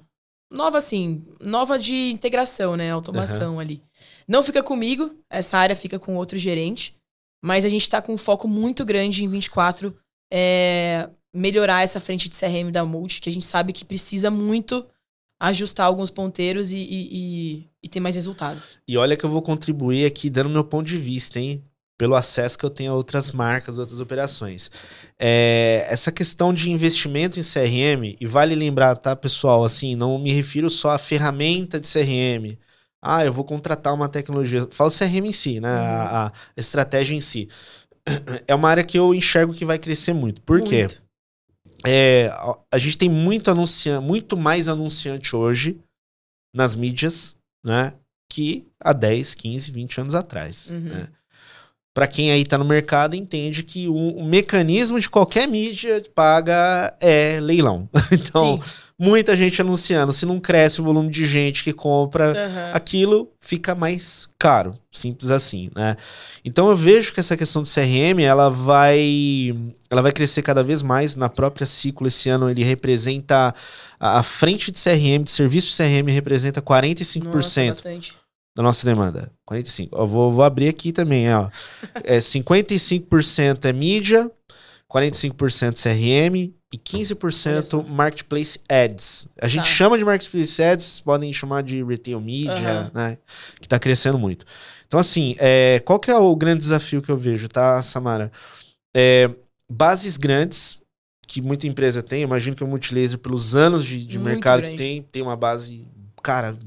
Nova, assim, nova de integração, né? Automação uhum. ali. Não fica comigo, essa área fica com outro gerente, mas a gente está com um foco muito grande em 24 é, melhorar essa frente de CRM da Multi, que a gente sabe que precisa muito ajustar alguns ponteiros e, e, e, e, ter mais resultado. E olha que eu vou contribuir aqui dando meu ponto de vista, hein? Pelo acesso que eu tenho a outras marcas, outras operações. É, essa questão de investimento em CRM, e vale lembrar, tá, pessoal? Assim, não me refiro só à ferramenta de CRM. Ah, eu vou contratar uma tecnologia. Falo CRM em si, né? Uhum. A, a, estratégia em si. É uma área que eu enxergo que vai crescer muito. Por muito. quê? É, a gente tem muito anunciante, muito mais anunciante hoje nas mídias, né? Que há 10, 15, 20 anos atrás. Uhum. Né? Para quem aí está no mercado, entende que o, o, mecanismo de qualquer mídia paga é leilão. então, Sim muita gente anunciando. Se não cresce o volume de gente que compra uhum. aquilo, fica mais caro. Simples assim, né? Então eu vejo que essa questão do CRM, ela vai ela vai crescer cada vez mais na própria ciclo. Esse ano ele representa a, frente de CRM, de serviço de CRM representa 45% Nossa, da nossa demanda. 45. Eu vou, vou abrir aqui também, ó. É 55% é mídia, 45% CRM e 15% Marketplace Ads. A gente tá. chama de Marketplace Ads, podem chamar de Retail Media, uhum. né? Que está crescendo muito. Então, assim, é, qual que é o grande desafio que eu vejo, tá, Samara? É, bases grandes, que muita empresa tem, imagino que o Multilaser, pelos anos de, de mercado grande. que tem, tem uma base cara,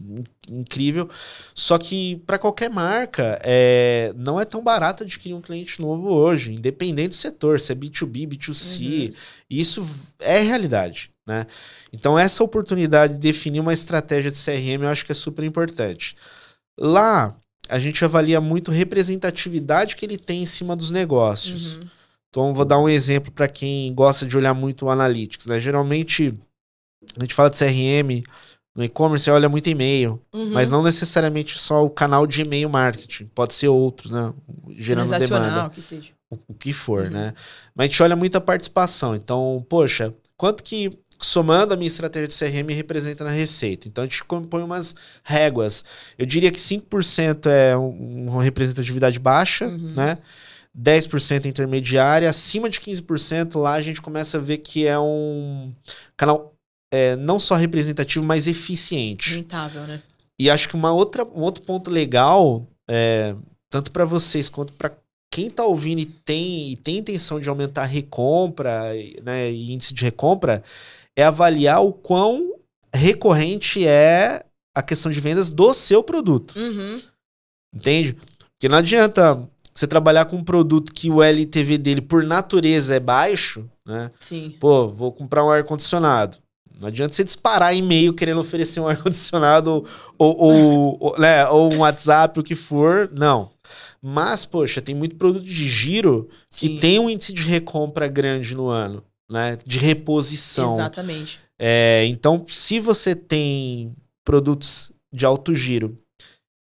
incrível. Só que para qualquer marca, é, não é tão barato adquirir um cliente novo hoje, independente do setor, se é B2B, B2C, uhum. isso é realidade, né? Então essa oportunidade de definir uma estratégia de CRM eu acho que é super importante. Lá, a gente avalia muito representatividade que ele tem em cima dos negócios. Uhum. Então, vou dar um exemplo para quem gosta de olhar muito o Analytics. Né? Geralmente, a gente fala de CRM, no e-commerce você olha muito e-mail, uhum. mas não necessariamente só o canal de e-mail marketing. Pode ser outros, né? Gerando demanda. que seja. O, o que for, uhum. né? Mas a gente olha muito a participação. Então, poxa, quanto que somando a minha estratégia de CRM representa na receita. Então a gente compõe umas réguas. Eu diria que 5% é uma representatividade baixa, uhum. né? 10% intermediária, acima de 15% lá a gente começa a ver que é um canal é, não só representativo, mas eficiente. Rentável, né? E acho que uma outra, um outro ponto legal, é, tanto para vocês quanto para quem está ouvindo e tem, e tem intenção de aumentar a recompra né, e índice de recompra, é avaliar o quão recorrente é a questão de vendas do seu produto. Uhum. Entende? Porque não adianta você trabalhar com um produto que o LTV dele, por natureza, é baixo, né? Sim. Pô, vou comprar um ar-condicionado. Não adianta você disparar e-mail querendo oferecer um ar-condicionado ou, ou, ou, né, ou um WhatsApp, o que for. Não. Mas, poxa, tem muito produto de giro Sim. que tem um índice de recompra grande no ano, né? De reposição. Exatamente. É, então, se você tem produtos de alto giro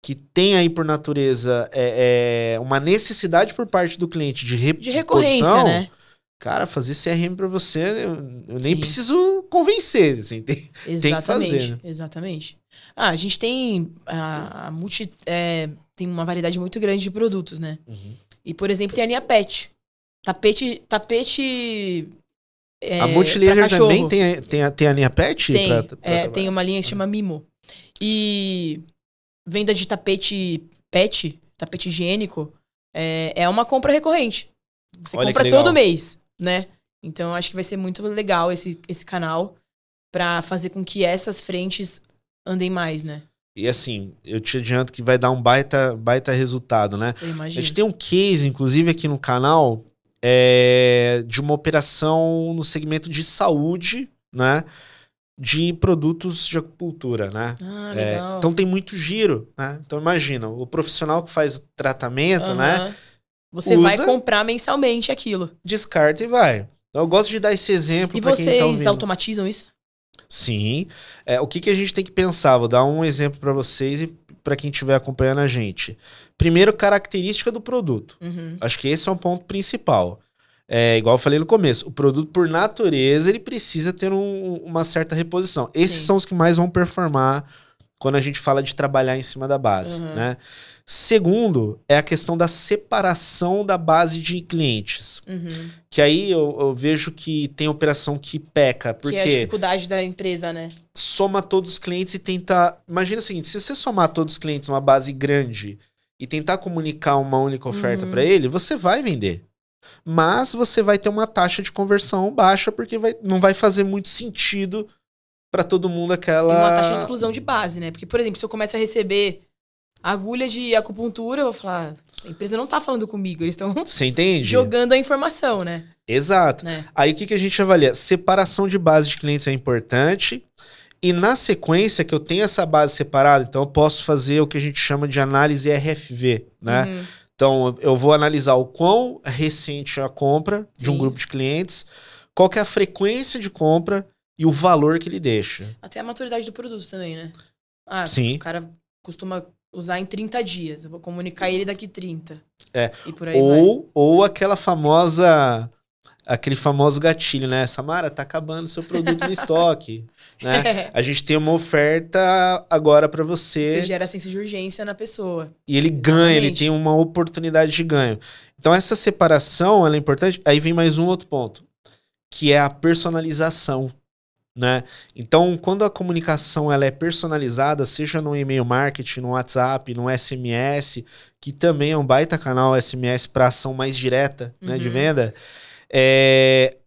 que tem aí por natureza é, é, uma necessidade por parte do cliente de, reposição, de recorrência, né? Cara, fazer CRM para você, eu, eu nem preciso convencer, assim, tem, exatamente, tem que fazer. Né? Exatamente. Ah, a gente tem a, a multi, é, tem uma variedade muito grande de produtos, né? Uhum. E, por exemplo, tem a linha PET. Tapete, tapete é, a Multilaser também tem, tem, a, tem a linha PET? Tem, pra, pra é, tem uma linha que chama Mimo. E venda de tapete PET, tapete higiênico, é, é uma compra recorrente. Você Olha compra todo mês né? Então acho que vai ser muito legal esse, esse canal para fazer com que essas frentes andem mais, né? E assim, eu te adianto que vai dar um baita, baita resultado, né? Eu imagino. A gente tem um case, inclusive, aqui no canal, é, de uma operação no segmento de saúde, né? De produtos de acupuntura, né? Ah, legal. É, então tem muito giro, né? Então imagina, o profissional que faz o tratamento, uhum. né? Você usa, vai comprar mensalmente aquilo. Descarta e vai. Então, eu gosto de dar esse exemplo. E tá vocês tá automatizam isso? Sim. É, o que, que a gente tem que pensar? Vou dar um exemplo para vocês e para quem estiver acompanhando a gente. Primeiro, característica do produto. Uhum. Acho que esse é um ponto principal. É, igual eu falei no começo, o produto, por natureza, ele precisa ter um, uma certa reposição. Esses Sim. são os que mais vão performar quando a gente fala de trabalhar em cima da base, uhum. né? Segundo, é a questão da separação da base de clientes. Uhum. Que aí eu, eu, vejo que tem operação que peca. Porque que é a dificuldade da empresa, né? Soma todos os clientes e tenta. Imagina o seguinte: se você somar todos os clientes numa base grande e tentar comunicar uma única oferta uhum. para ele, você vai vender. Mas você vai ter uma taxa de conversão baixa, porque vai, não vai fazer muito sentido para todo mundo aquela. E uma taxa de exclusão de base, né? Porque, por exemplo, se eu começo a receber agulha de acupuntura, eu vou falar, a empresa não tá falando comigo, eles estão jogando a informação, né? Exato. Né? Aí o que, que a gente avalia? Separação de base de clientes é importante. E na sequência que eu tenho essa base separada, então eu posso fazer o que a gente chama de análise RFV, né? Uhum. Então eu vou analisar o quão recente é a compra Sim. de um grupo de clientes, qual que é a frequência de compra e o valor que ele deixa. Até a maturidade do produto também, né? Ah, Sim. o cara costuma usar em 30 dias. Eu vou comunicar ele daqui 30. É. ou, ou aquela famosa. Aquele famoso gatilho, né? Samara, tá acabando seu produto no estoque. Né? É. A gente tem uma oferta agora para você. Você gera senso de urgência na pessoa. E ele Exatamente. ganha, ele tem uma oportunidade de ganho. Então, essa separação é importante. Aí vem mais um outro ponto, que é a personalização né? Então, quando a comunicação ela é personalizada, seja no e-mail marketing, no WhatsApp, no SMS, que também é um baita canal SMS para ação mais direta uhum. né, de uhum. venda, é,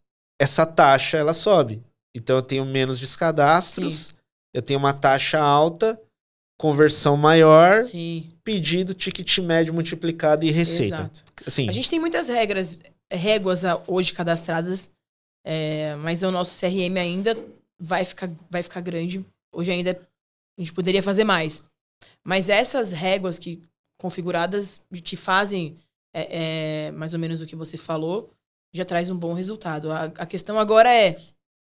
essa taxa ela sobe. Então, eu tenho menos descadastros, Sim. eu tenho uma taxa alta, conversão maior, Sim. pedido, ticket médio multiplicado e receita. Exato. Assim, A gente tem muitas regras, réguas a- hoje cadastradas, é, mas o nosso CRM ainda vai ficar, vai ficar grande. Hoje ainda a gente poderia fazer mais. Mas essas réguas que configuradas, que fazem é, é, mais ou menos o que você falou, já traz um bom resultado. A, a questão agora é,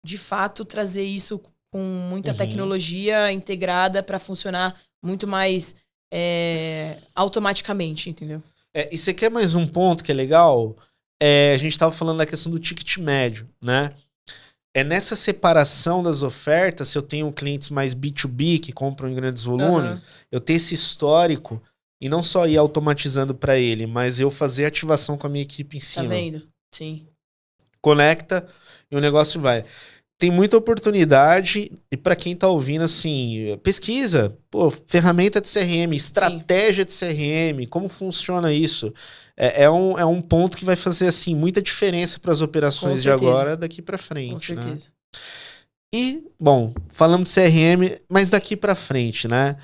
de fato, trazer isso com muita Uhum. tecnologia integrada para funcionar muito mais é, automaticamente, entendeu? É, e você quer mais um ponto que é legal? É, a gente estava falando da questão do ticket médio, né? É nessa separação das ofertas, se eu tenho clientes mais B2B que compram em grandes volumes, Aham. eu ter esse histórico e não só ir automatizando para ele, mas eu fazer ativação com a minha equipe em Tá cima. vendo? Sim. Conecta e o negócio vai. Tem muita oportunidade e para quem tá ouvindo assim, pesquisa, pô, ferramenta de CRM, estratégia de CRM, como funciona isso? É, é um, é um ponto que vai fazer assim muita diferença para as operações Com de agora daqui para Com frente, né? certeza. E, bom, falamos de CRM, mas daqui pra frente, né?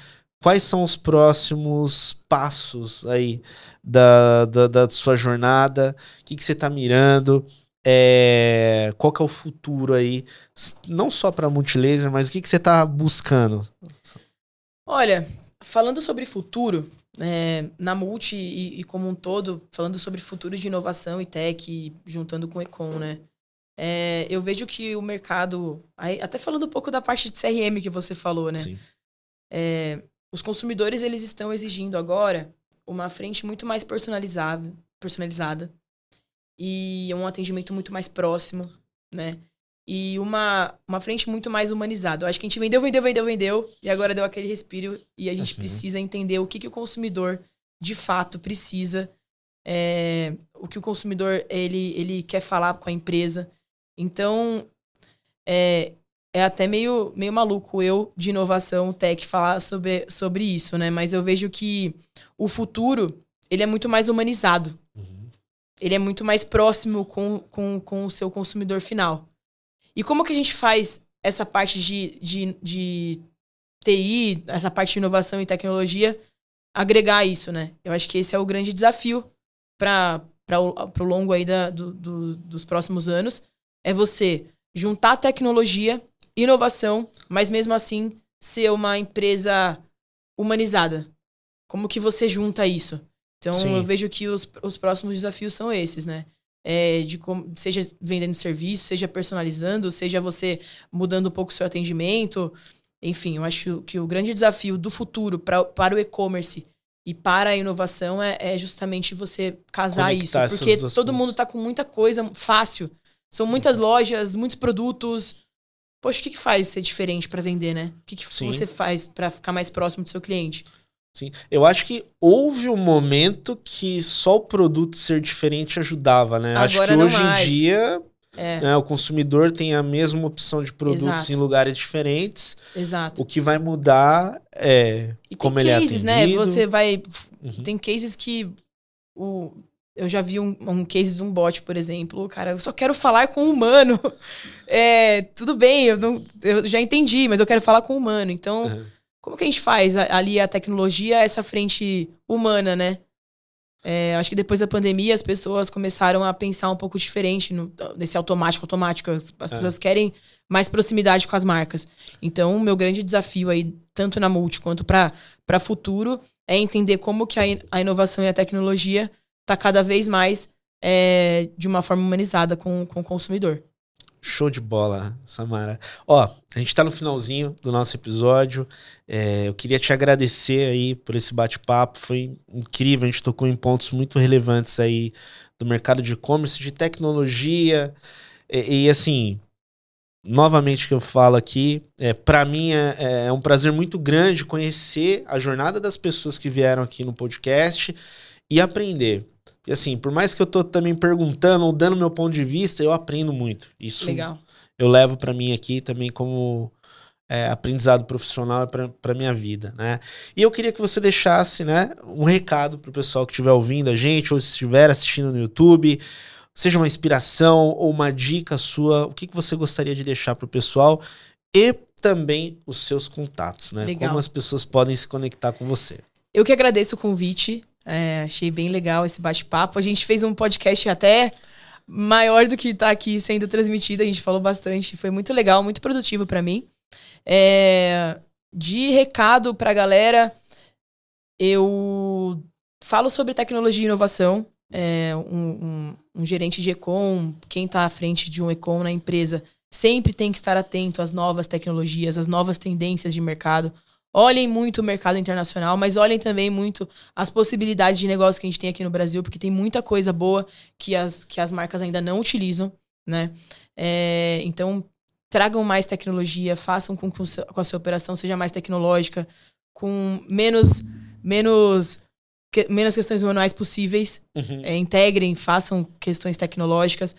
Quais são os próximos passos aí da, da, da sua jornada? O que, que você tá mirando? É, qual que é o futuro aí? Não só pra Multilaser, mas o que, que você tá buscando? Olha, falando sobre futuro, né, na Multi e, e como um todo, falando sobre futuro de inovação e tech, juntando com o Econ, né? é, eu vejo que o mercado, até falando um pouco da parte de CRM que você falou, né? Sim. É, os consumidores eles estão exigindo agora uma frente muito mais personalizável, personalizada e um atendimento muito mais próximo, né? E uma, uma frente muito mais humanizada. Eu acho que a gente vendeu, vendeu, vendeu, vendeu e agora deu aquele respiro e a gente Uhum. precisa entender o que, que o consumidor de fato precisa, é, o que o consumidor ele, ele quer falar com a empresa. Então, é, é até meio, meio maluco eu, de inovação tech, falar sobre, sobre isso, né? Mas eu vejo que o futuro, ele é muito mais humanizado. Ele é muito mais próximo com, com, com o seu consumidor final. E como que a gente faz essa parte de, de, de TI, essa parte de inovação e tecnologia, agregar isso, né? Eu acho que esse é o grande desafio para o longo aí da, do, do- dos próximos anos. É você juntar tecnologia, inovação, mas mesmo assim ser uma empresa humanizada. Como que você junta isso? Então Sim. eu vejo que os, os próximos desafios são esses, né? É, de como, seja vendendo serviço, seja personalizando, seja você mudando um pouco o seu atendimento. Enfim, eu acho que o grande desafio do futuro pra, para o e-commerce e para a inovação é, é justamente você casar Conectar isso. Porque todo coisas. mundo tá com muita coisa fácil. São muitas lojas, muitos produtos. Poxa, o que, que faz ser diferente para vender, né? O que, que Sim. você faz para ficar mais próximo do seu cliente? Sim. Eu acho que houve um momento que só o produto ser diferente ajudava, né? acho Agora que não hoje mais. em dia É, né, o consumidor tem a mesma opção de produtos Exato. em lugares diferentes. exato. O que vai mudar é. E como ele é cases, né? atendido. Você vai. Uhum. Tem cases que. O, eu já vi um, um case de um bot, por exemplo. Cara, eu só quero falar com o humano. É, tudo bem, eu, não- eu já entendi, mas eu quero falar com o humano. Então, Uhum. Como que a gente faz ali a tecnologia, essa frente humana, né? É, acho que depois da pandemia as pessoas começaram a pensar um pouco diferente no, nesse automático, automático. As, as É. pessoas querem mais proximidade com as marcas. Então, o meu grande desafio aí, tanto na Multi quanto para futuro, é entender como que a, in- a inovação e a tecnologia tá cada vez mais é, de uma forma humanizada com, com o consumidor. Show de bola, Samara. Ó, a gente tá no finalzinho do nosso episódio. É, eu queria te agradecer aí por esse bate-papo. Foi incrível, a gente tocou em pontos muito relevantes aí do mercado de e-commerce, de tecnologia. E, e, assim, novamente que eu falo aqui, é, para mim é, é um prazer muito grande conhecer a jornada das pessoas que vieram aqui no podcast e aprender. E assim, por mais que eu tô também perguntando ou dando meu ponto de vista, eu aprendo muito. Isso Legal. eu levo para mim aqui também como é, aprendizado profissional para minha vida, né? E eu queria que você deixasse, né, um recado pro pessoal que estiver ouvindo a gente ou se estiver assistindo no YouTube, seja uma inspiração ou uma dica sua, o que, que você gostaria de deixar pro pessoal e também os seus contatos, né? Legal. Como as pessoas podem se conectar com você. Eu que agradeço o convite. É, achei bem legal esse bate-papo. A gente fez um podcast até maior do que está aqui sendo transmitido. A gente falou bastante. Foi muito legal, muito produtivo para mim. É, de recado para a galera, eu falo sobre tecnologia e inovação. É, um, um, um, gerente de Econ, quem está à frente de um Econ na empresa, sempre tem que estar atento às novas tecnologias, às novas tendências de mercado. Olhem muito o mercado internacional, mas olhem também muito as possibilidades de negócio que a gente tem aqui no Brasil, porque tem muita coisa boa que as, que as marcas ainda não utilizam, né? É, então, tragam mais tecnologia, façam com que a sua operação seja mais tecnológica, com menos, menos, que, menos questões manuais possíveis. Uhum. É, integrem, façam questões tecnológicas.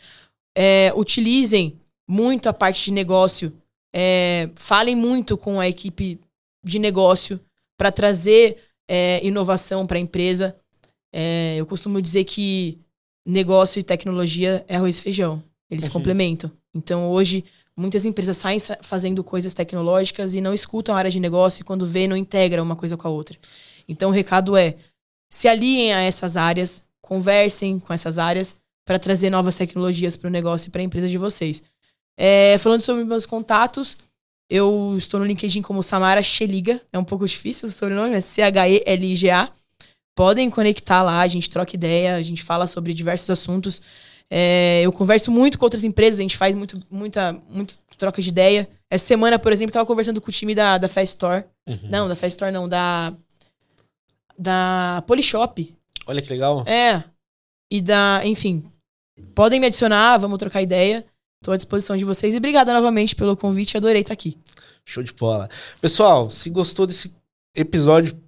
É, utilizem muito a parte de negócio. É, falem muito com a equipe de negócio para trazer é, inovação para a empresa. É, eu costumo dizer que negócio e tecnologia é arroz e feijão. Eles se complementam. Então, hoje, muitas empresas saem fazendo coisas tecnológicas e não escutam a área de negócio e, quando vê, não integra uma coisa com a outra. Então, o recado é: se aliem a essas áreas, conversem com essas áreas para trazer novas tecnologias para o negócio e para a empresa de vocês. É, falando sobre meus contatos, eu estou no LinkedIn como Samara Cheliga. É um pouco difícil o sobrenome, é C-H-E-L-I-G-A. Podem conectar lá, a gente troca ideia, a gente fala sobre diversos assuntos. É, eu converso muito com outras empresas, a gente faz muito, muita, muita troca de ideia. Essa semana, por exemplo, eu estava conversando com o time da, da Fast Store. Uhum. Não, da Fast Store não, da. Da Polishop. Olha que legal. É. E da. Enfim. Podem me adicionar, vamos trocar ideia. Estou à disposição de vocês e obrigada novamente pelo convite, adorei estar aqui. Show de bola. Pessoal, se gostou desse episódio,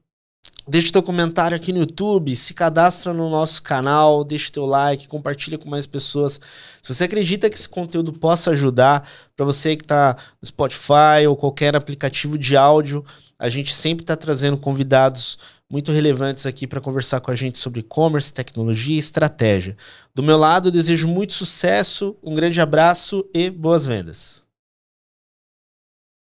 deixe teu comentário aqui no YouTube, se cadastra no nosso canal, deixe teu like, compartilha com mais pessoas. Se você acredita que esse conteúdo possa ajudar para você que está no Spotify ou qualquer aplicativo de áudio, a gente sempre está trazendo convidados muito relevantes aqui para conversar com a gente sobre e-commerce, tecnologia e estratégia. Do meu lado, desejo muito sucesso, um grande abraço e boas vendas.